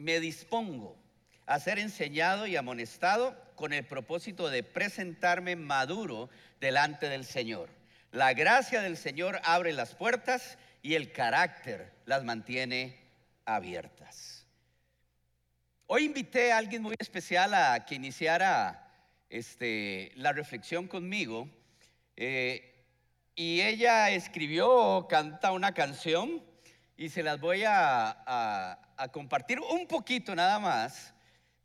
me dispongo a ser enseñado y amonestado con el propósito de presentarme maduro delante del Señor. La gracia del Señor abre las puertas y el carácter las mantiene abiertas. Hoy invité a alguien muy especial a que iniciara este, la reflexión conmigo. Eh, y ella escribió, canta una canción y se las voy a, compartir un poquito nada más.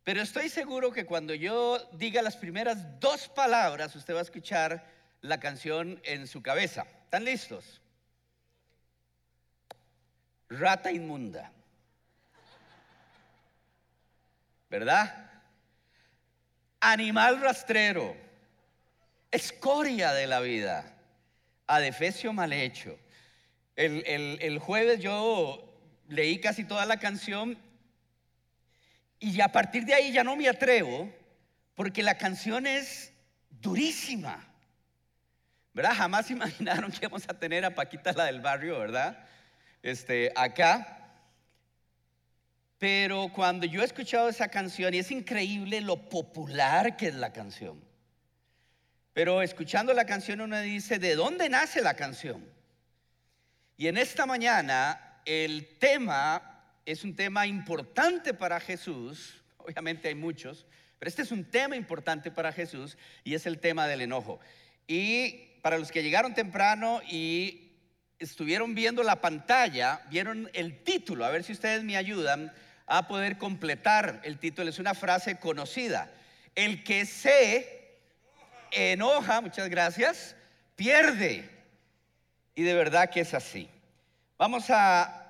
Pero estoy seguro que cuando yo diga las primeras dos palabras, usted va a escuchar la canción en su cabeza. ¿Están listos? Rata inmunda. ¿Verdad? Animal rastrero. Escoria de la vida. Adefesio mal hecho. El, el jueves yo leí casi toda la canción y a partir de ahí ya no me atrevo porque la canción es durísima. ¿Verdad? Jamás imaginaron que íbamos a tener a Paquita la del barrio, ¿verdad? Este, acá. Pero cuando yo he escuchado esa canción, y es increíble lo popular que es la canción. Pero escuchando la canción uno dice, ¿de dónde nace la canción? Y en esta mañana el tema es un tema importante para Jesús, obviamente hay muchos, pero este es un tema importante para Jesús y es el tema del enojo. Y para los que llegaron temprano y estuvieron viendo la pantalla, vieron el título, a ver si ustedes me ayudan a poder completar el título, es una frase conocida. El que se enoja, muchas gracias, pierde. Y de verdad que es así. Vamos a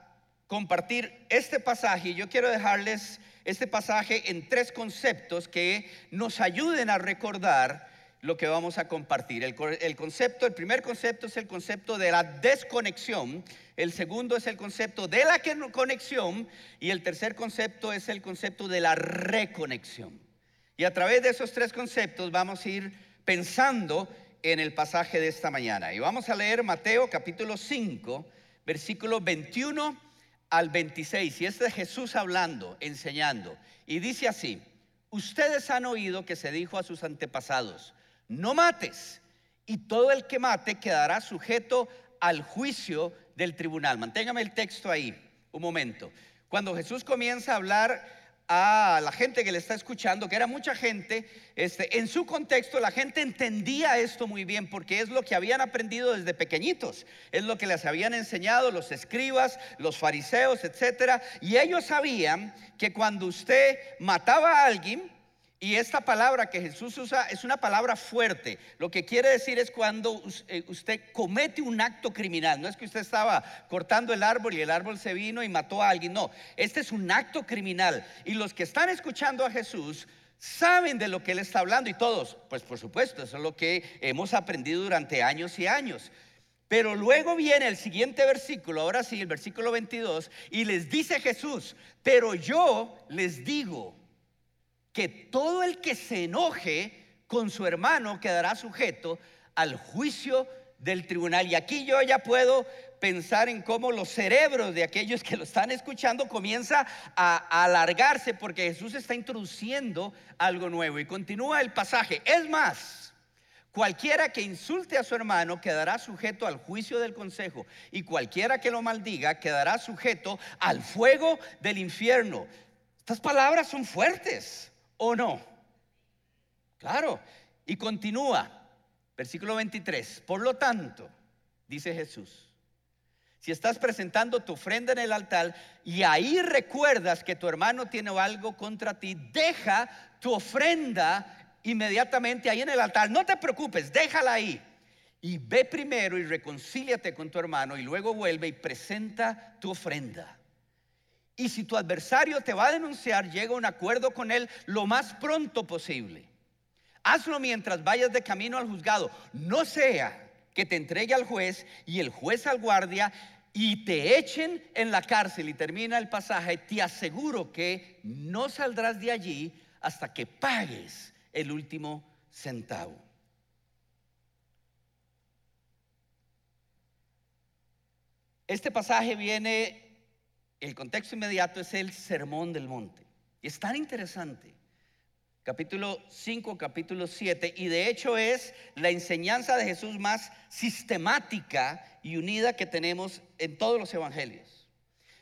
compartir este pasaje y yo quiero dejarles este pasaje en tres conceptos que nos ayuden a recordar lo que vamos a compartir. El, concepto, el primer concepto es el concepto de la desconexión, el segundo es el concepto de la conexión y el tercer concepto es el concepto de la reconexión. Y a través de esos tres conceptos vamos a ir pensando en el pasaje de esta mañana. Y vamos a leer Mateo capítulo 5, versículo 21 al 26, y este es Jesús hablando, enseñando, y dice así, ustedes han oído que se dijo a sus antepasados, no mates, y todo el que mate quedará sujeto al juicio del tribunal. Manténgame el texto ahí, un momento. Cuando Jesús comienza a hablar a la gente que le está escuchando, que era mucha gente, este, en su contexto la gente entendía esto muy bien porque es lo que habían aprendido desde pequeñitos, es lo que les habían enseñado los escribas, los fariseos, etcétera, y ellos sabían que cuando usted mataba a alguien, y esta palabra que Jesús usa es una palabra fuerte. Lo que quiere decir es cuando eh, usted comete un acto criminal. No es que usted estaba cortando el árbol y el árbol se vino y mató a alguien. No, este es un acto criminal. Y los que están escuchando a Jesús saben de lo que él está hablando. Y todos, pues por supuesto, eso es lo que hemos aprendido durante años y años. Pero luego viene el siguiente versículo, ahora sí, el versículo 22, y les dice Jesús, pero yo les digo, que todo el que se enoje con su hermano quedará sujeto al juicio del tribunal. Y aquí yo ya puedo pensar en cómo los cerebros de aquellos que lo están escuchando comienza a, alargarse porque Jesús está introduciendo algo nuevo. Y continúa el pasaje. Es más, cualquiera que insulte a su hermano quedará sujeto al juicio del consejo. Y cualquiera que lo maldiga quedará sujeto al fuego del infierno. Estas palabras son fuertes o no? Claro. Y continúa, versículo 23. Por lo tanto, dice Jesús, si estás presentando tu ofrenda en el altar y ahí recuerdas que tu hermano tiene algo contra ti, deja tu ofrenda inmediatamente ahí en el altar. No te preocupes, déjala ahí. Y ve primero y reconcíliate con tu hermano y luego vuelve y presenta tu ofrenda. Y si tu adversario te va a denunciar, llega a un acuerdo con él lo más pronto posible. Hazlo mientras vayas de camino al juzgado. No sea que te entregue al juez y el juez al guardia y te echen en la cárcel y termina el pasaje. Te aseguro que no saldrás de allí hasta que pagues el último centavo. Este pasaje viene el contexto inmediato es el sermón del monte. Y es tan interesante. Capítulo 5, capítulo 7. Y de hecho es la enseñanza de Jesús más sistemática y unida que tenemos en todos los evangelios.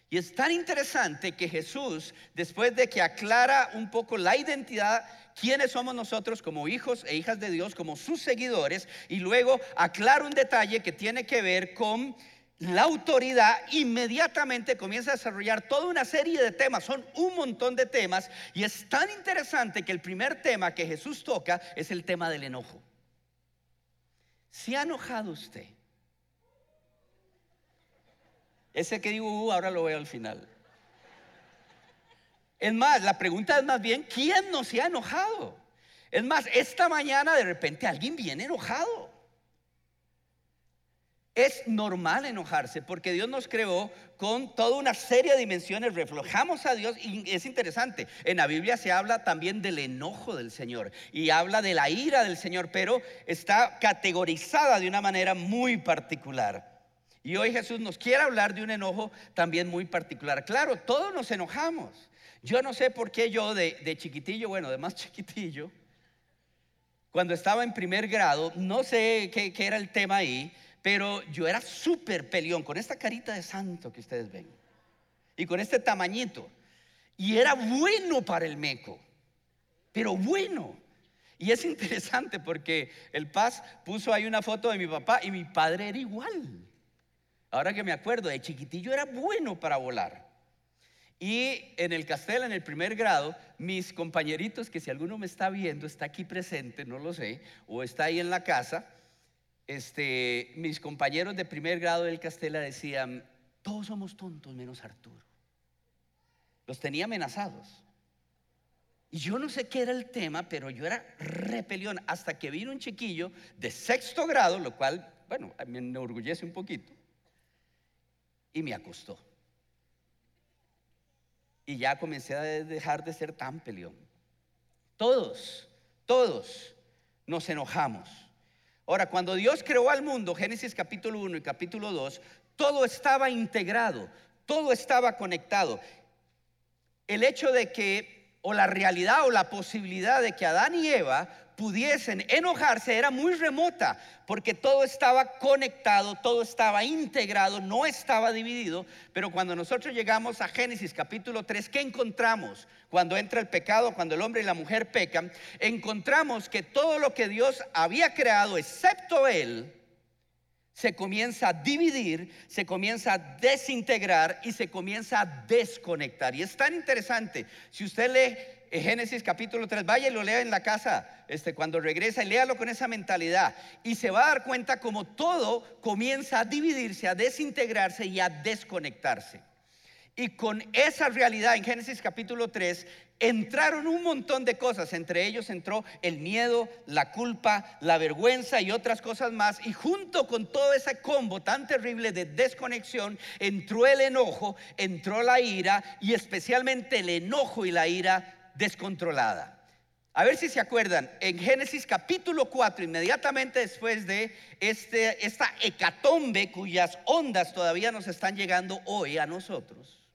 Y es tan interesante que Jesús, después de que aclara un poco la identidad, quiénes somos nosotros como hijos e hijas de Dios, como sus seguidores, y luego aclara un detalle que tiene que ver con la autoridad inmediatamente comienza a desarrollar toda una serie de temas, son un montón de temas, y es tan interesante que el primer tema que Jesús toca es el tema del enojo. ¿Se ha enojado usted? Ese que digo, uh, ahora lo veo al final. Es más, la pregunta es más bien, ¿quién no se ha enojado? Es más, esta mañana de repente alguien viene enojado. Es normal enojarse porque Dios nos creó con toda una serie de dimensiones, reflejamos a Dios y es interesante. En la Biblia se habla también del enojo del Señor y habla de la ira del Señor, pero está categorizada de una manera muy particular. Y hoy Jesús nos quiere hablar de un enojo también muy particular. Claro, todos nos enojamos. Yo no sé por qué yo de, chiquitillo, bueno, de más chiquitillo, cuando estaba en primer grado, no sé qué, qué era el tema ahí, pero yo era súper peleón, con esta carita de santo que ustedes ven. Y con este tamañito. Y era bueno para el meco. Pero bueno. Y es interesante porque el Paz puso ahí una foto de mi papá y mi padre era igual. Ahora que me acuerdo, de chiquitillo era bueno para volar. Y en el castelo, en el primer grado, mis compañeritos, que si alguno me está viendo, está aquí presente, no lo sé, o está ahí en la casa, este, mis compañeros de primer grado del Castela decían, todos somos tontos menos Arturo. Los tenía amenazados. Y yo no sé qué era el tema, pero yo era repelión hasta que vino un chiquillo de sexto grado, lo cual, bueno, me enorgullece un poquito, y me acostó. Y ya comencé a dejar de ser tan peleón. Todos, todos nos enojamos. Ahora, cuando Dios creó al mundo, Génesis capítulo 1 y capítulo 2, todo estaba integrado, todo estaba conectado. El hecho de que, o la realidad o la posibilidad de que Adán y Eva pudiesen enojarse era muy remota, porque todo estaba conectado, todo estaba integrado, no estaba dividido. Pero cuando nosotros llegamos a Génesis capítulo 3, ¿qué encontramos? Cuando entra el pecado, cuando el hombre y la mujer pecan, encontramos que todo lo que Dios había creado, excepto Él, se comienza a dividir, se comienza a desintegrar y se comienza a desconectar. Y es tan interesante, si usted lee Génesis capítulo 3, vaya y lo lea en la casa este, cuando regresa y léalo con esa mentalidad. Y se va a dar cuenta como todo comienza a dividirse, a desintegrarse y a desconectarse. Y con esa realidad en Génesis capítulo 3 entraron un montón de cosas. Entre ellos entró el miedo, la culpa, la vergüenza y otras cosas más. Y junto con todo ese combo tan terrible de desconexión, entró el enojo, entró la ira y especialmente el enojo y la ira descontrolada. A ver si se acuerdan, en Génesis capítulo 4, inmediatamente después de este, esta hecatombe cuyas ondas todavía nos están llegando hoy a nosotros,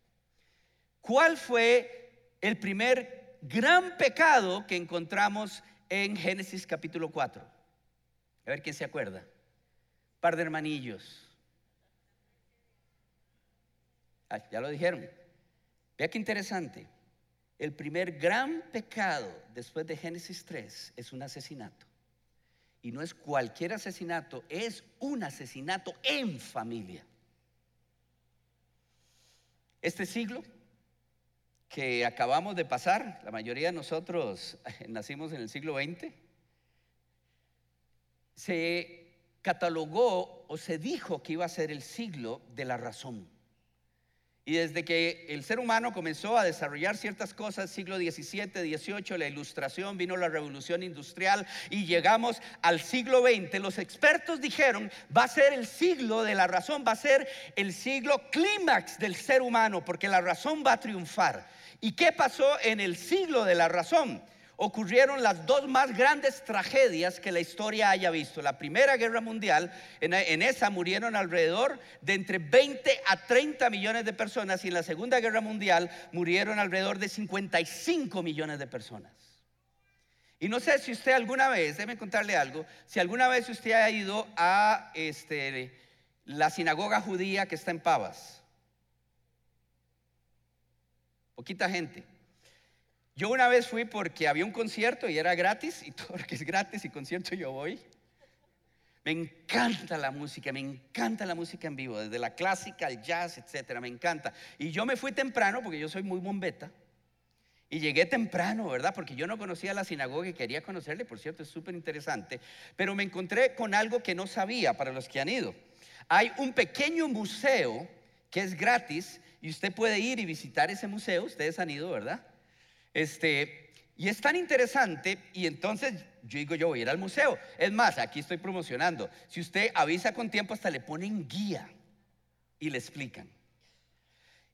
¿cuál fue el primer gran pecado que encontramos en Génesis capítulo 4? A ver quién se acuerda. Par de hermanillos. Ah, ya lo dijeron. Vea qué interesante. El primer gran pecado después de Génesis 3 es un asesinato. Y no es cualquier asesinato, es un asesinato en familia. Este siglo que acabamos de pasar, la mayoría de nosotros nacimos en el siglo XX, se catalogó o se dijo que iba a ser el siglo de la razón. Y desde que el ser humano comenzó a desarrollar ciertas cosas, siglo XVII, XVIII, la ilustración, vino la revolución industrial y llegamos al siglo XX, los expertos dijeron, va a ser el siglo de la razón, va a ser el siglo clímax del ser humano, porque la razón va a triunfar. ¿Y qué pasó en el siglo de la razón? Ocurrieron las dos más grandes tragedias que la historia haya visto. La Primera Guerra Mundial, en, esa murieron alrededor de entre 20 a 30 millones de personas y en la Segunda Guerra Mundial murieron alrededor de 55 millones de personas. Y no sé si usted alguna vez, déjeme contarle algo, si alguna vez usted ha ido a este, la sinagoga judía que está en Pavas. Poquita gente. Yo una vez fui porque había un concierto y era gratis, y todo lo que es gratis y concierto yo voy. Me encanta la música, me encanta la música en vivo, desde la clásica, el jazz, etcétera, me encanta. Y yo me fui temprano porque yo soy muy bombeta. Y llegué temprano, ¿verdad? Porque yo no conocía la sinagoga y quería conocerle, por cierto, es súper interesante. Pero me encontré con algo que no sabía para los que han ido. Hay un pequeño museo que es gratis y usted puede ir y visitar ese museo. Ustedes han ido, ¿verdad? Este, y es tan interesante y entonces yo digo, yo voy a ir al museo. Es más, aquí estoy promocionando. Si usted avisa con tiempo, hasta le ponen guía y le explican.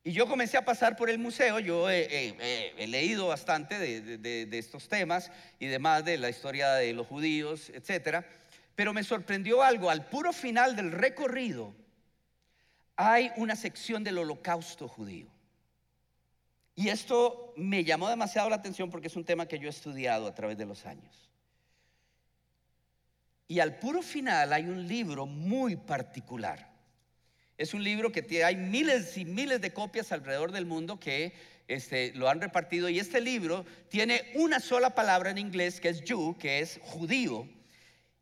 Y yo comencé a pasar por el museo, yo he, leído bastante de, de, estos temas y demás de la historia de los judíos, etcétera, pero me sorprendió algo, al puro final del recorrido hay una sección del holocausto judío. Y esto me llamó demasiado la atención porque es un tema que yo he estudiado a través de los años. Y al puro final hay un libro muy particular. Es un libro que hay miles y miles de copias alrededor del mundo que este, lo han repartido. Y este libro tiene una sola palabra en inglés que es Jew, que es judío.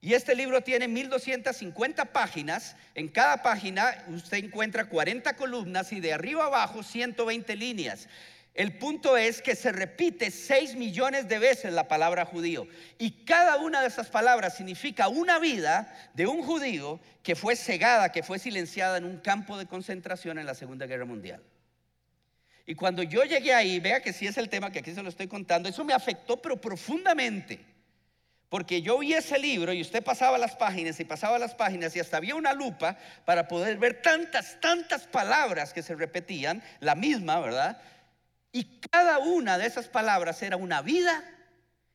Y este libro tiene 1250 páginas. En cada página usted encuentra 40 columnas y de arriba abajo 120 líneas. El punto es que se repite 6 millones de veces la palabra judío. Y cada una de esas palabras significa una vida de un judío que fue cegada, que fue silenciada en un campo de concentración en la Segunda Guerra Mundial. Y cuando yo llegué ahí, vea que sí es el tema que aquí se lo estoy contando, eso me afectó pero profundamente. Porque yo vi ese libro y usted pasaba las páginas y pasaba las páginas y hasta había una lupa para poder ver tantas, tantas palabras que se repetían, la misma, ¿verdad? Y cada una de esas palabras era una vida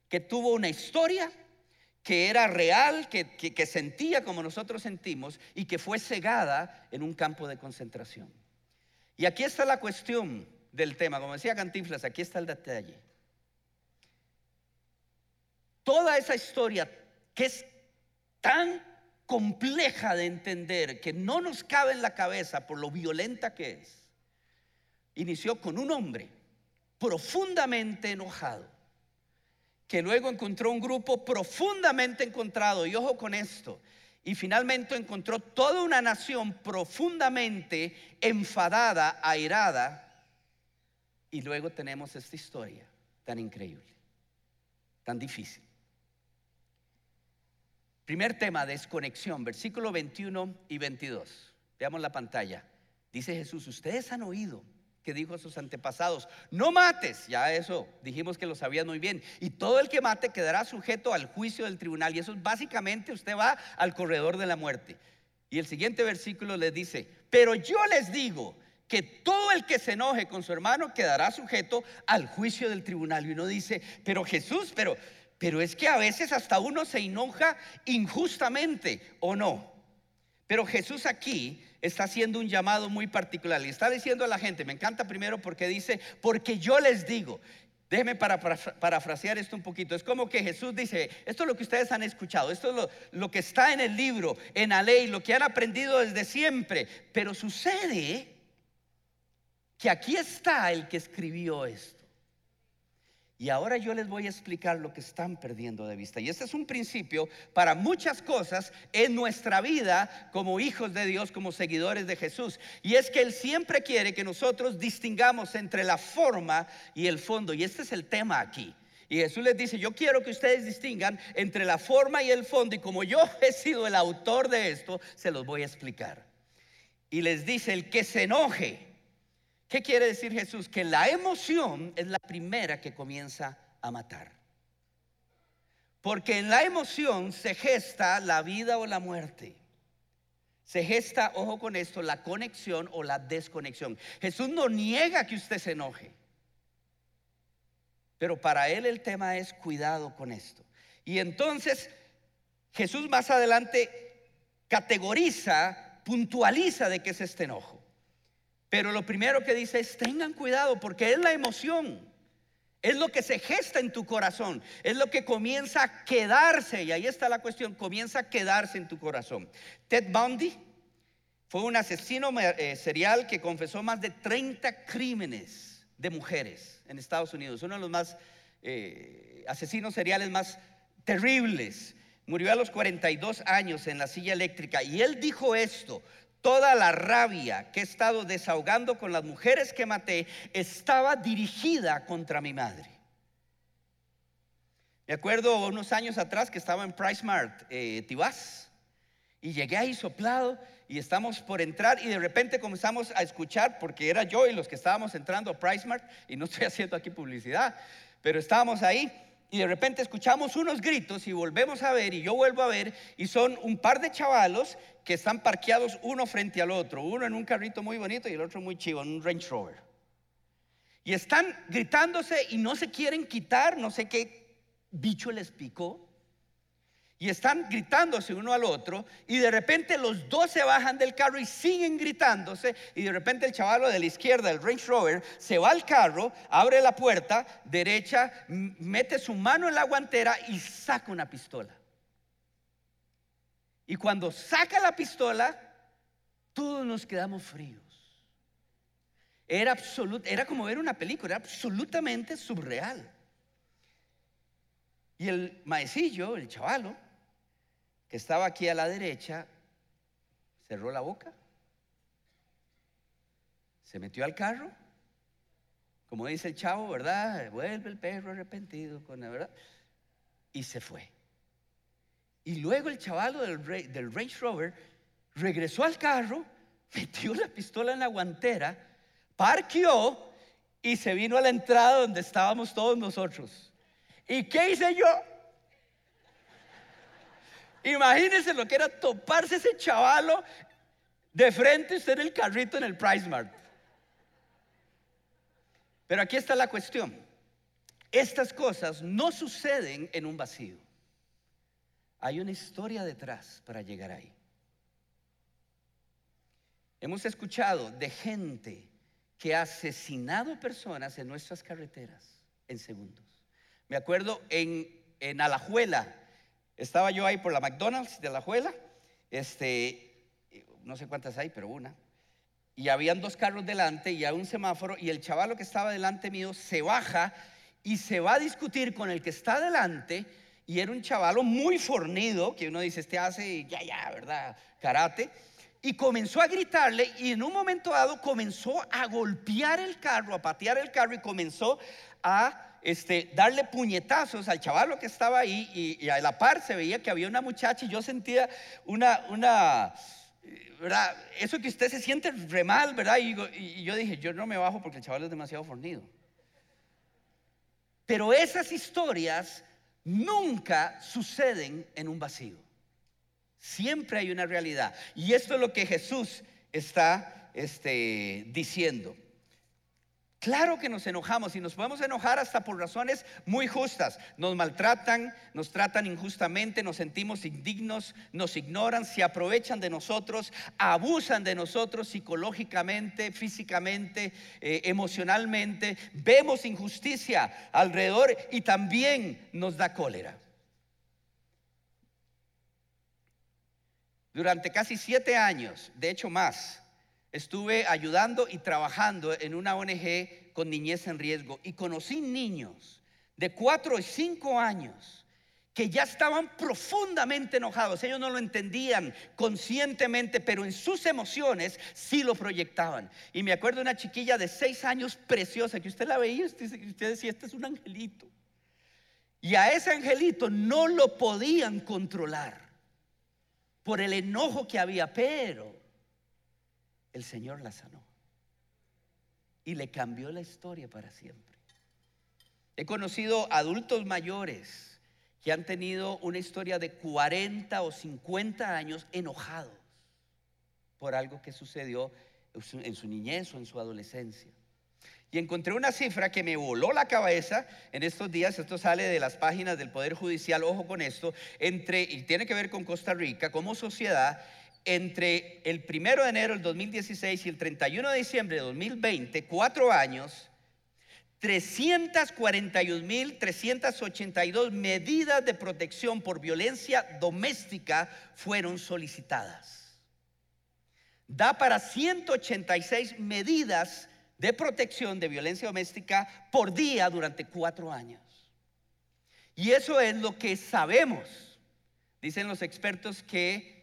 que tuvo una historia, que era real, que, sentía como nosotros sentimos y que fue cegada en un campo de concentración. Y aquí está la cuestión del tema, como decía Cantinflas, aquí está el detalle. Toda esa historia que es tan compleja de entender, que no nos cabe en la cabeza por lo violenta que es, inició con un hombre profundamente enojado, que luego encontró un grupo profundamente encontrado, y ojo con esto, y finalmente encontró toda una nación profundamente enfadada, airada, y luego tenemos esta historia tan increíble, tan difícil. Primer tema, desconexión, versículo 21 y 22. Veamos la pantalla. Dice Jesús, ustedes han oído que dijo a sus antepasados, no mates, ya eso dijimos que lo sabían muy bien, y todo el que mate quedará sujeto al juicio del tribunal, y eso es básicamente usted va al corredor de la muerte. Y el siguiente versículo les dice, pero yo les digo que todo el que se enoje con su hermano quedará sujeto al juicio del tribunal. Y uno dice, pero Jesús, pero, pero es que a veces hasta uno se enoja injustamente, ¿o no? Pero Jesús aquí está haciendo un llamado muy particular. Y está diciendo a la gente, me encanta primero porque dice, porque yo les digo, déjenme para, parafrasear esto un poquito, es como que Jesús dice, esto es lo que ustedes han escuchado, esto es lo, lo que está en el libro, en la ley, lo que han aprendido desde siempre, pero sucede que aquí está el que escribió esto. Y ahora yo les voy a explicar lo que están perdiendo de vista. Y este es un principio para muchas cosas en nuestra vida como hijos de Dios, como seguidores de Jesús. Y es que Él siempre quiere que nosotros distingamos entre la forma y el fondo. Y este es el tema aquí. Y Jesús les dice, yo quiero que ustedes distingan entre la forma y el fondo. Y como yo he sido el autor de esto, se los voy a explicar. Y les dice, el que se enoje ¿Qué quiere decir Jesús? Que la emoción es la primera que comienza a matar. Porque en la emoción se gesta la vida o la muerte. Se gesta, ojo con esto, la conexión o la desconexión. Jesús no niega que usted se enoje. Pero para él el tema es cuidado con esto. Y entonces Jesús más adelante categoriza, puntualiza de qué es este enojo. Pero lo primero que dice es tengan cuidado porque es la emoción. Es lo que se gesta en tu corazón, es lo que comienza a quedarse, y ahí está la cuestión, comienza a quedarse en tu corazón. Ted Bundy fue un asesino eh, serial que confesó más de 30 crímenes de mujeres en Estados Unidos, uno de los más eh, asesinos seriales más terribles. Murió a los 42 años en la silla eléctrica y él dijo esto, toda la rabia que he estado desahogando con las mujeres que maté estaba dirigida contra mi madre. Me acuerdo unos años atrás que estaba en Price Mart, eh, y llegué ahí soplado y estamos por entrar y de repente comenzamos a escuchar, porque era yo y los que estábamos entrando a Price Mart, y no estoy haciendo aquí publicidad, pero estábamos ahí y de repente escuchamos unos gritos y volvemos a ver y yo vuelvo a ver y son un par de chavalos que están parqueados uno frente al otro, uno en un carrito muy bonito y el otro muy chivo, en un Range Rover. Y están gritándose y no se quieren quitar, no sé qué bicho les picó y están gritándose uno al otro y de repente los dos se bajan del carro y siguen gritándose y de repente el chavalo de la izquierda, el Range Rover, se va al carro, abre la puerta derecha, mete su mano en la guantera y saca una pistola. Y cuando saca la pistola, todos nos quedamos fríos. Era, era como ver una película, era absolutamente surreal. Y el maecillo, el chavalo, que estaba aquí a la derecha, cerró la boca, se metió al carro, como dice el chavo, ¿verdad? Vuelve el perro arrepentido con la verdad, y se fue. Y luego el chavalo del, del Range Rover regresó al carro, metió la pistola en la guantera, parqueó y se vino a la entrada donde estábamos todos nosotros. ¿Y qué hice yo? Imagínense lo que era toparse ese chavalo de frente usted en el carrito en el Price Mart. Pero aquí está la cuestión. Estas cosas no suceden en un vacío. Hay una historia detrás para llegar ahí. Hemos escuchado de gente que ha asesinado personas en nuestras carreteras en segundos. Me acuerdo en, en Alajuela, estaba yo ahí por la McDonald's de la Juela, este, no sé cuántas hay, pero una. Y habían dos carros delante y hay un semáforo y el chavalo que estaba delante mío se baja y se va a discutir con el que está delante y era un chavalo muy fornido, que uno dice, este hace, ya, ya, ¿verdad? Karate. Y comenzó a gritarle y en un momento dado comenzó a golpear el carro, a patear el carro y comenzó a este, darle puñetazos al chavalo que estaba ahí y, a la par se veía que había una muchacha y yo sentía una, una, ¿verdad? Eso que usted se siente re mal, ¿verdad? Y, y yo dije, yo no me bajo porque el chaval es demasiado fornido. Pero esas historias nunca suceden en un vacío. Siempre hay una realidad. Y esto es lo que Jesús está este, diciendo. Claro que nos enojamos y nos podemos enojar hasta por razones muy justas. Nos maltratan, nos tratan injustamente, nos sentimos indignos, nos ignoran, se aprovechan de nosotros, abusan de nosotros psicológicamente, físicamente, eh, emocionalmente. Vemos injusticia alrededor y también nos da cólera. Durante casi siete años, de hecho más, estuve ayudando y trabajando en una ONG con niñez en riesgo y conocí niños de cuatro y cinco años que ya estaban profundamente enojados. Ellos no lo entendían conscientemente, pero en sus emociones sí lo proyectaban. Y me acuerdo de una chiquilla de seis años preciosa, que usted la veía, usted, usted decía, este es un angelito. Y a ese angelito no lo podían controlar por el enojo que había, pero el Señor la sanó. Y le cambió la historia para siempre. He conocido adultos mayores que han tenido una historia de 40 o 50 años enojados por algo que sucedió en su niñez o en su adolescencia. Y encontré una cifra que me voló la cabeza en estos días. Esto sale de las páginas del Poder Judicial. Ojo con esto. Entre, y tiene que ver con Costa Rica como sociedad. Entre el primero de enero del 2016 y el 31 de diciembre de 2020, cuatro años, 341.382 medidas de protección por violencia doméstica fueron solicitadas. Da para 186 medidas de protección de violencia doméstica por día durante cuatro años. Y eso es lo que sabemos. Dicen los expertos que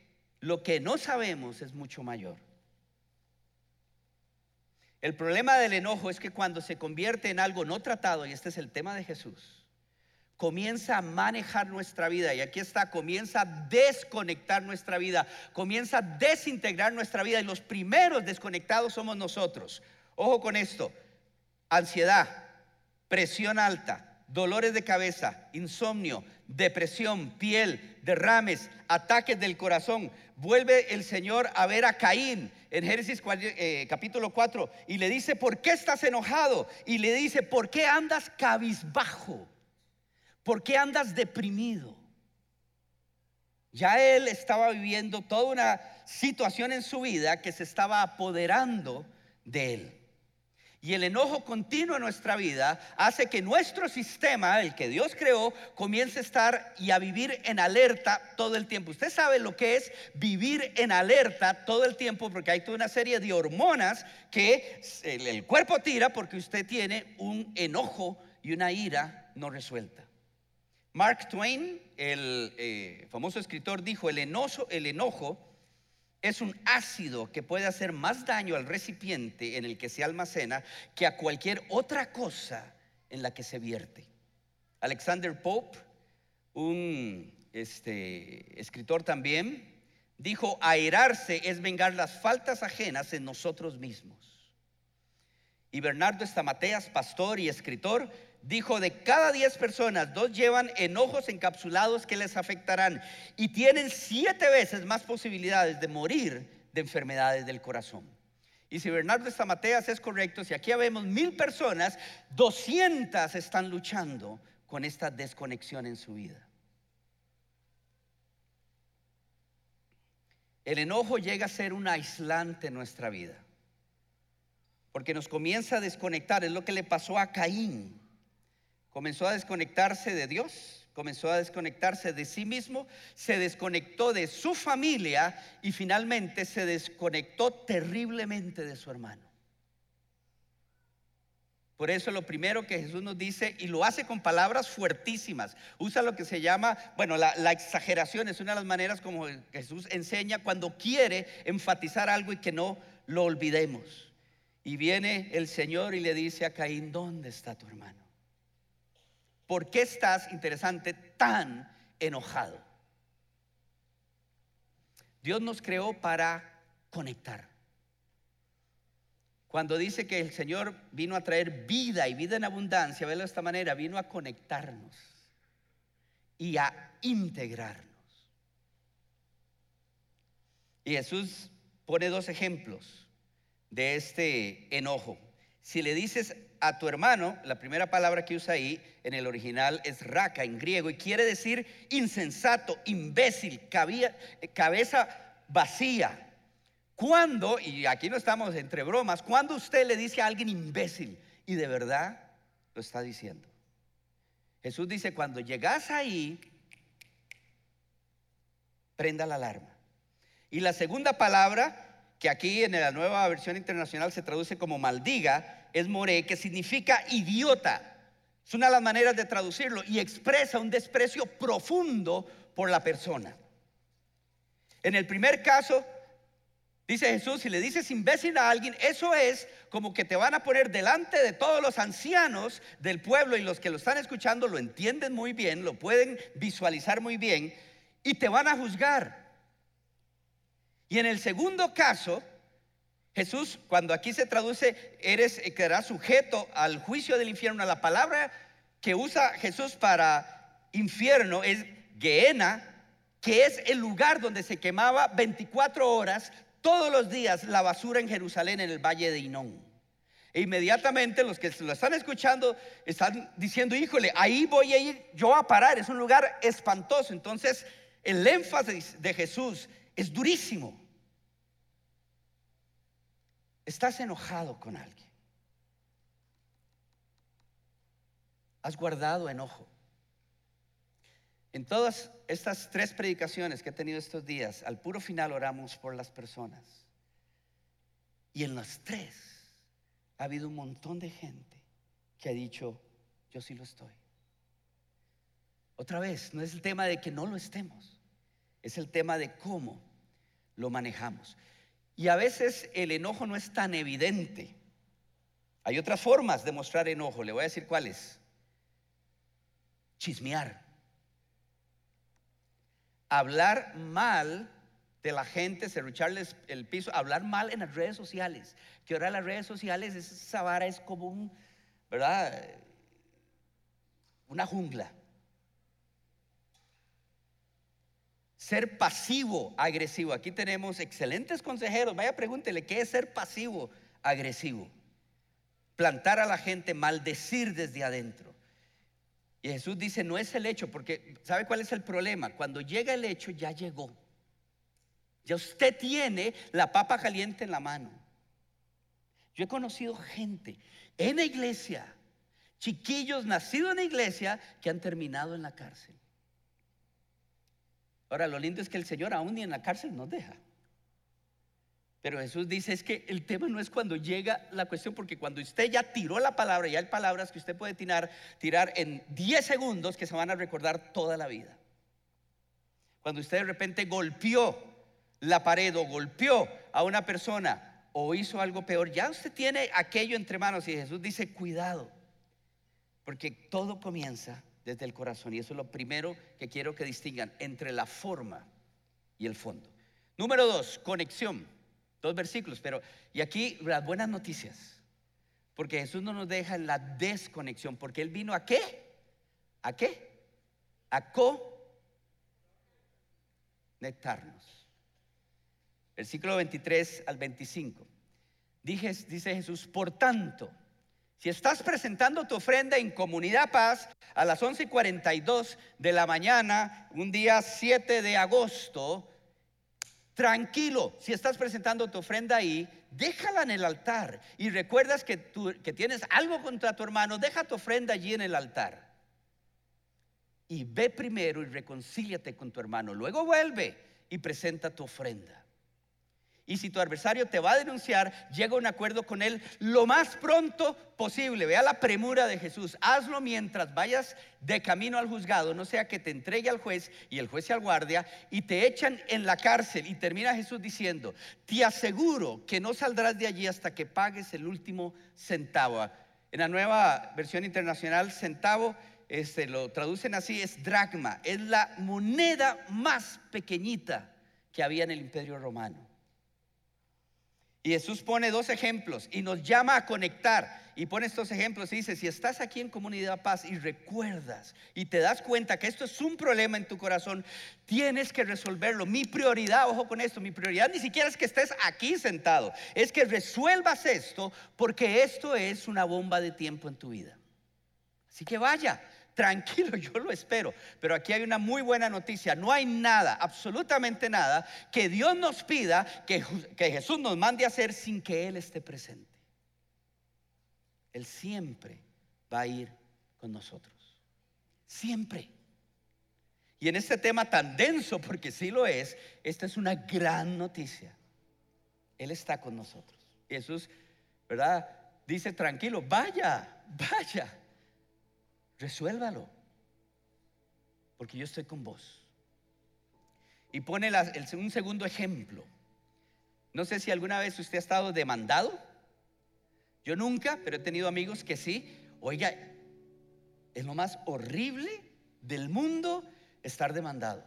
lo que no sabemos es mucho mayor. El problema del enojo es que cuando se convierte en algo no tratado, y este es el tema de Jesús, comienza a manejar nuestra vida, y aquí está, comienza a desconectar nuestra vida, comienza a desintegrar nuestra vida, y los primeros desconectados somos nosotros. Ojo con esto, ansiedad, presión alta, dolores de cabeza, insomnio, depresión, piel, derrames, ataques del corazón. Vuelve el Señor a ver a Caín en Génesis eh, capítulo 4 y le dice, ¿por qué estás enojado? Y le dice, ¿por qué andas cabizbajo? ¿Por qué andas deprimido? Ya él estaba viviendo toda una situación en su vida que se estaba apoderando de él. Y el enojo continuo en nuestra vida hace que nuestro sistema, el que Dios creó, comience a estar y a vivir en alerta todo el tiempo. Usted sabe lo que es vivir en alerta todo el tiempo porque hay toda una serie de hormonas que el, cuerpo tira porque usted tiene un enojo y una ira no resuelta. Mark Twain, el eh, famoso escritor, dijo, el enojo, el enojo es un ácido que puede hacer más daño al recipiente en el que se almacena que a cualquier otra cosa en la que se vierte. Alexander Pope, un este, escritor también, dijo, airarse es vengar las faltas ajenas en nosotros mismos. Y Bernardo Estamateas, pastor y escritor, dijo, de cada 10 personas, dos llevan enojos encapsulados que les afectarán y tienen siete veces más posibilidades de morir de enfermedades del corazón. Y si Bernardo Estamateas es correcto, si aquí vemos mil personas, 200 están luchando con esta desconexión en su vida. El enojo llega a ser un aislante en nuestra vida, porque nos comienza a desconectar, es lo que le pasó a Caín comenzó a desconectarse de Dios, comenzó a desconectarse de sí mismo, se desconectó de su familia y finalmente se desconectó terriblemente de su hermano. Por eso lo primero que Jesús nos dice, y lo hace con palabras fuertísimas, usa lo que se llama, bueno, la, exageración es una de las maneras como Jesús enseña cuando quiere enfatizar algo y que no lo olvidemos. Y viene el Señor y le dice a Caín, ¿dónde está tu hermano? ¿Por qué estás, interesante, tan enojado? Dios nos creó para conectar. Cuando dice que el Señor vino a traer vida y vida en abundancia, velo de esta manera, vino a conectarnos y a integrarnos. Y Jesús pone dos ejemplos de este enojo. Si le dices a tu hermano, la primera palabra que usa ahí en el original es raca en griego y quiere decir insensato, imbécil, cabeza vacía. Cuando, y aquí no estamos entre bromas, cuando usted le dice a alguien imbécil y de verdad lo está diciendo. Jesús dice, cuando llegas ahí, prenda la alarma. Y la segunda palabra, que aquí en la nueva versión internacional se traduce como maldiga, es more, que significa idiota. Es una de las maneras de traducirlo y expresa un desprecio profundo por la persona. En el primer caso, dice Jesús, si le dices imbécil a alguien, eso es como que te van a poner delante de todos los ancianos del pueblo y los que lo están escuchando lo entienden muy bien, lo pueden visualizar muy bien y te van a juzgar. Y en el segundo caso, Jesús, cuando aquí se traduce, eres, eh, quedarás sujeto al juicio del infierno. La palabra que usa Jesús para infierno es Gehenna, que es el lugar donde se quemaba 24 horas todos los días la basura en Jerusalén, en el valle de Inón. E inmediatamente los que lo están escuchando están diciendo, híjole, ahí voy a ir yo a parar, es un lugar espantoso. Entonces, el énfasis de Jesús es durísimo. Estás enojado con alguien. Has guardado enojo. En todas estas tres predicaciones que he tenido estos días, al puro final oramos por las personas. Y en las tres ha habido un montón de gente que ha dicho, yo sí lo estoy. Otra vez, no es el tema de que no lo estemos, es el tema de cómo lo manejamos. Y a veces el enojo no es tan evidente. Hay otras formas de mostrar enojo, le voy a decir cuáles. Chismear hablar mal de la gente, serrucharles el piso, hablar mal en las redes sociales. Que ahora las redes sociales, esa vara es como un, ¿verdad? Una jungla. Ser pasivo, agresivo. Aquí tenemos excelentes consejeros. Vaya, pregúntele, ¿qué es ser pasivo, agresivo? Plantar a la gente, maldecir desde adentro. Y Jesús dice, no es el hecho, porque ¿sabe cuál es el problema? Cuando llega el hecho, ya llegó. Ya usted tiene la papa caliente en la mano. Yo he conocido gente en la iglesia, chiquillos nacidos en la iglesia, que han terminado en la cárcel. Ahora, lo lindo es que el Señor aún ni en la cárcel nos deja. Pero Jesús dice es que el tema no es cuando llega la cuestión, porque cuando usted ya tiró la palabra, ya hay palabras que usted puede tirar, tirar en 10 segundos que se van a recordar toda la vida. Cuando usted de repente golpeó la pared o golpeó a una persona o hizo algo peor, ya usted tiene aquello entre manos y Jesús dice, cuidado, porque todo comienza desde el corazón y eso es lo primero que quiero que distingan entre la forma y el fondo. Número dos, conexión. Dos versículos, pero y aquí las buenas noticias. Porque Jesús no nos deja en la desconexión, porque Él vino a qué? ¿A qué? A conectarnos. Versículo 23 al 25. dice Jesús, por tanto, si estás presentando tu ofrenda en comunidad paz a las 11:42 de la mañana, un día 7 de agosto, Tranquilo, si estás presentando tu ofrenda ahí, déjala en el altar y recuerdas que, tú, que tienes algo contra tu hermano, deja tu ofrenda allí en el altar. Y ve primero y reconcíliate con tu hermano. Luego vuelve y presenta tu ofrenda. Y si tu adversario te va a denunciar, llega a un acuerdo con él lo más pronto posible. Vea la premura de Jesús. Hazlo mientras vayas de camino al juzgado, no sea que te entregue al juez y el juez se al guardia y te echan en la cárcel. Y termina Jesús diciendo, te aseguro que no saldrás de allí hasta que pagues el último centavo. En la nueva versión internacional, centavo este, lo traducen así, es dracma, es la moneda más pequeñita que había en el imperio romano. Y Jesús pone dos ejemplos y nos llama a conectar. Y pone estos ejemplos y dice, si estás aquí en comunidad paz y recuerdas y te das cuenta que esto es un problema en tu corazón, tienes que resolverlo. Mi prioridad, ojo con esto, mi prioridad ni siquiera es que estés aquí sentado, es que resuelvas esto porque esto es una bomba de tiempo en tu vida. Así que vaya, Tranquilo, yo lo espero. Pero aquí hay una muy buena noticia. No hay nada, absolutamente nada, que Dios nos pida que, Jesús nos mande a hacer sin que Él esté presente. Él siempre va a ir con nosotros. Siempre. Y en este tema tan denso, porque sí lo es, esta es una gran noticia. Él está con nosotros. Jesús, ¿verdad? Dice, tranquilo, vaya, vaya resuélvalo, porque yo estoy con vos. Y pone un segundo ejemplo. No sé si alguna vez usted ha estado demandado. Yo nunca, pero he tenido amigos que sí. Oiga, es lo más horrible del mundo estar demandado.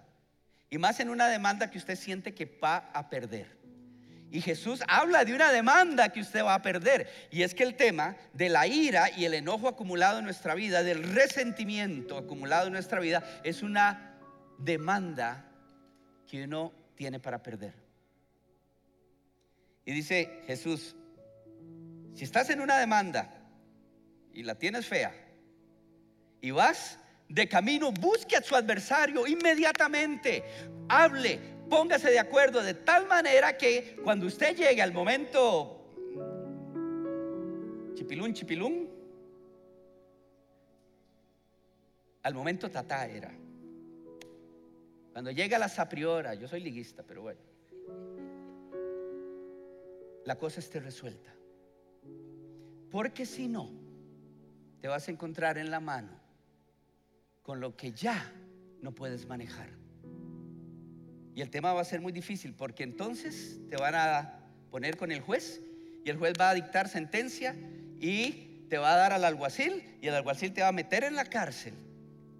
Y más en una demanda que usted siente que va a perder. Y Jesús habla de una demanda que usted va a perder. Y es que el tema de la ira y el enojo acumulado en nuestra vida, del resentimiento acumulado en nuestra vida, es una demanda que uno tiene para perder. Y dice Jesús, Si estás en una demanda y la tienes fea y vas de camino, busque a su adversario inmediatamente, hable, póngase de acuerdo de tal manera que cuando usted llegue al momento chipilún, chipilún, al momento tatá era. Cuando llega la sapriora, yo soy liguista, pero bueno, la cosa esté resuelta. Porque si no, te vas a encontrar en la mano con lo que ya no puedes manejar. Y el tema va a ser muy difícil porque entonces te van a poner con el juez y el juez va a dictar sentencia y te va a dar al alguacil y el alguacil te va a meter en la cárcel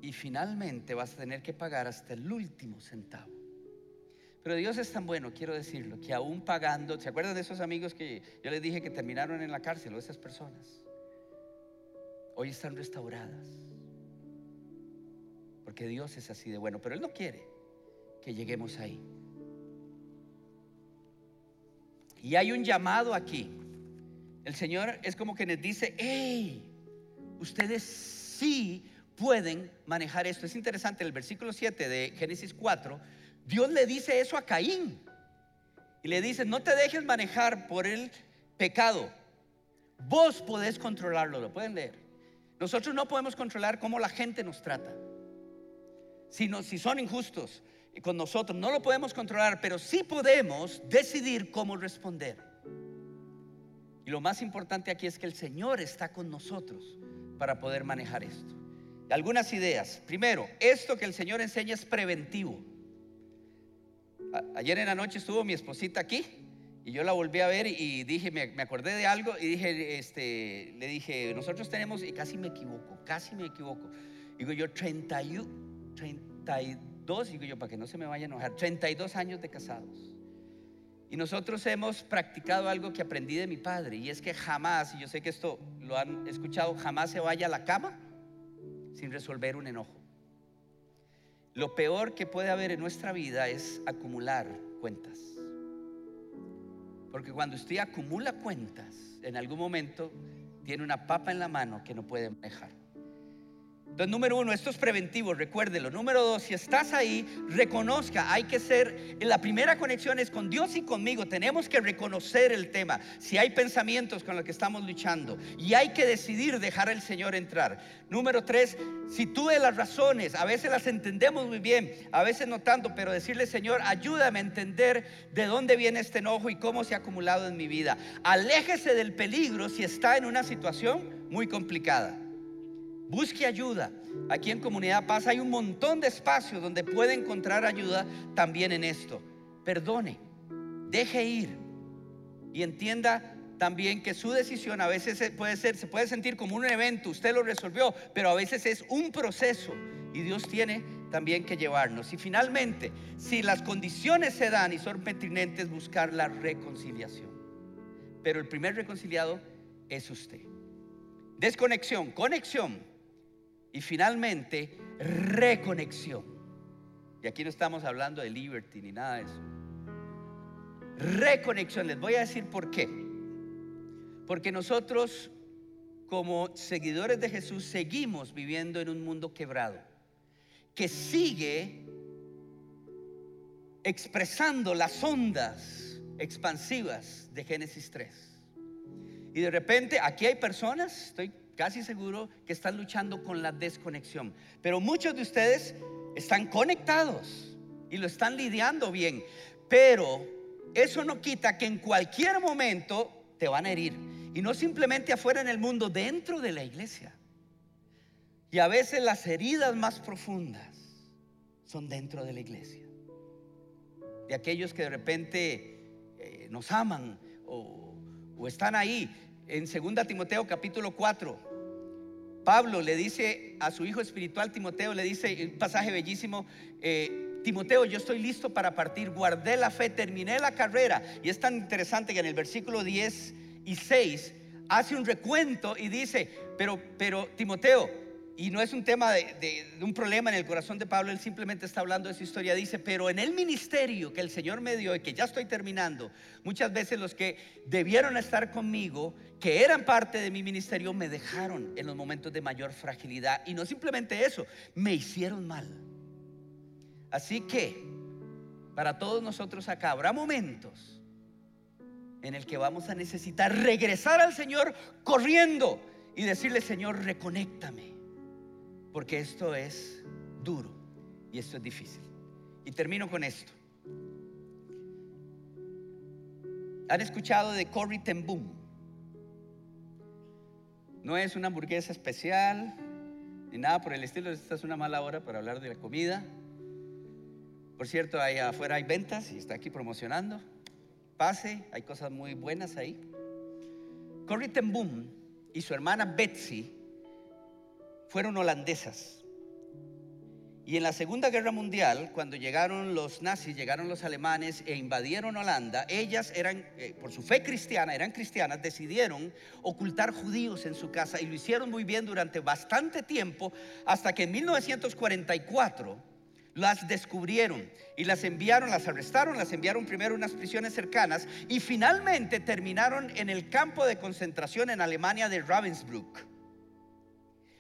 y finalmente vas a tener que pagar hasta el último centavo. Pero Dios es tan bueno, quiero decirlo, que aún pagando, ¿se acuerdan de esos amigos que yo les dije que terminaron en la cárcel o esas personas? Hoy están restauradas. Porque Dios es así de bueno, pero Él no quiere que lleguemos ahí. Y hay un llamado aquí. El Señor es como que nos dice, hey, ustedes sí pueden manejar esto. Es interesante, el versículo 7 de Génesis 4, Dios le dice eso a Caín. Y le dice, no te dejes manejar por el pecado. Vos podés controlarlo, lo pueden leer. Nosotros no podemos controlar cómo la gente nos trata. Si, si son injustos con nosotros, no lo podemos controlar, pero sí podemos decidir cómo responder. Y lo más importante aquí es que el Señor está con nosotros para poder manejar esto. Algunas ideas. Primero, esto que el Señor enseña es preventivo. ayer en la noche estuvo mi esposita aquí y yo la volví a ver y dije, me, acordé de algo y dije, este, le dije, nosotros tenemos, y casi me equivoco, casi me equivoco. Digo yo, 31, 32, digo yo, para que no se me vaya a enojar, 32 años de casados. Y nosotros hemos practicado algo que aprendí de mi padre, y es que jamás, y yo sé que esto lo han escuchado, jamás se vaya a la cama sin resolver un enojo. Lo peor que puede haber en nuestra vida es acumular cuentas. Porque cuando usted acumula cuentas, en algún momento tiene una papa en la mano que no puede manejar. Entonces, número uno, esto es preventivo, recuérdelo. Número dos, si estás ahí, reconozca, hay que ser, la primera conexión es con Dios y conmigo. Tenemos que reconocer el tema, si hay pensamientos con los que estamos luchando. Y hay que decidir dejar al Señor entrar. Número tres, si tú las razones, a veces las entendemos muy bien, a veces no tanto, pero decirle, Señor, ayúdame a entender de dónde viene este enojo y cómo se ha acumulado en mi vida. Aléjese del peligro si está en una situación muy complicada. Busque ayuda. Aquí en Comunidad Paz hay un montón de espacios donde puede encontrar ayuda también en esto. Perdone, deje ir y entienda también que su decisión a veces puede ser, se puede sentir como un evento, usted lo resolvió, pero a veces es un proceso y Dios tiene también que llevarnos. Y finalmente, si las condiciones se dan y son pertinentes, buscar la reconciliación. Pero el primer reconciliado es usted. Desconexión, conexión y finalmente, reconexión. Y aquí no estamos hablando de liberty ni nada de eso. Reconexión, les voy a decir por qué. Porque nosotros como seguidores de Jesús seguimos viviendo en un mundo quebrado, que sigue expresando las ondas expansivas de Génesis 3. Y de repente aquí hay personas, estoy casi seguro que están luchando con la desconexión. Pero muchos de ustedes están conectados y lo están lidiando bien. Pero eso no quita que en cualquier momento te van a herir. Y no simplemente afuera en el mundo, dentro de la iglesia. Y a veces las heridas más profundas son dentro de la iglesia. De aquellos que de repente eh, nos aman o, o están ahí. En 2 Timoteo capítulo 4, Pablo le dice a su hijo espiritual Timoteo, le dice un pasaje bellísimo, eh, Timoteo, yo estoy listo para partir, guardé la fe, terminé la carrera. Y es tan interesante que en el versículo 10 y 6 hace un recuento y dice, pero, pero Timoteo, y no es un tema de, un problema en el corazón de Pablo, él simplemente está hablando de su historia. Dice, pero en el ministerio que el Señor me dio y que ya estoy terminando, muchas veces los que debieron estar conmigo, que eran parte de mi ministerio, me dejaron en los momentos de mayor fragilidad. Y no simplemente eso, me hicieron mal. Así que, para todos nosotros acá, habrá momentos en el que vamos a necesitar regresar al Señor corriendo y decirle, Señor, reconéctame porque esto es duro y esto es difícil. Y termino con esto. ¿Han escuchado de Corrie ten Boom? No es una hamburguesa especial ni nada por el estilo. Esta es una mala hora para hablar de la comida. Por cierto, ahí afuera hay ventas y está aquí promocionando. Pase, hay cosas muy buenas ahí. Corrie ten Boom y su hermana Betsy fueron holandesas. Y en la Segunda Guerra Mundial, cuando llegaron los nazis, llegaron los alemanes e invadieron Holanda, ellas eran, eh, por su fe cristiana, eran cristianas, decidieron ocultar judíos en su casa y lo hicieron muy bien durante bastante tiempo, hasta que en 1944 las descubrieron y las enviaron, las arrestaron, las enviaron primero a unas prisiones cercanas y finalmente terminaron en el campo de concentración en Alemania de Ravensbrück.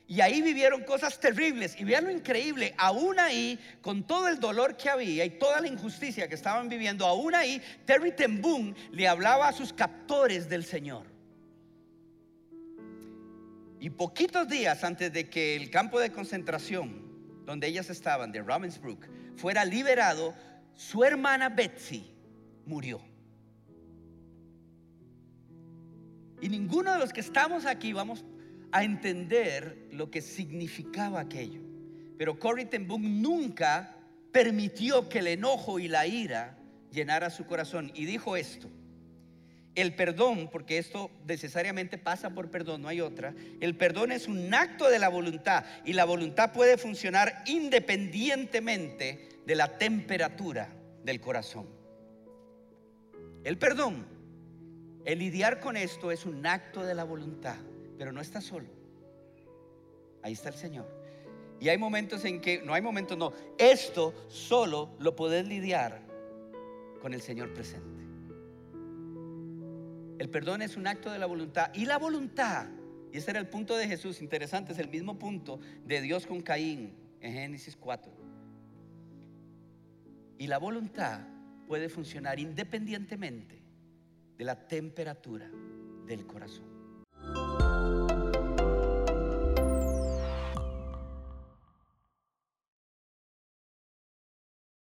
Y ahí vivieron cosas terribles. Y vean lo increíble, aún ahí, con todo el dolor que había y toda la injusticia que estaban viviendo, aún ahí, Terry Ten le hablaba a sus captores del Señor. Y poquitos días antes de que el campo de concentración donde ellas estaban, de Ravensbrück, fuera liberado, su hermana Betsy murió. Y ninguno de los que estamos aquí vamos a entender lo que significaba aquello. Pero Corrie ten Boom nunca permitió que el enojo y la ira llenara su corazón y dijo esto. El perdón, porque esto necesariamente pasa por perdón, no hay otra. El perdón es un acto de la voluntad y la voluntad puede funcionar independientemente de la temperatura del corazón. El perdón, el lidiar con esto es un acto de la voluntad pero no está solo. Ahí está el Señor. Y hay momentos en que, no hay momentos, no, esto solo lo puedes lidiar con el Señor presente. El perdón es un acto de la voluntad. Y la voluntad, y ese era el punto de Jesús, interesante, es el mismo punto de Dios con Caín en Génesis 4. Y la voluntad puede funcionar independientemente de la temperatura del corazón.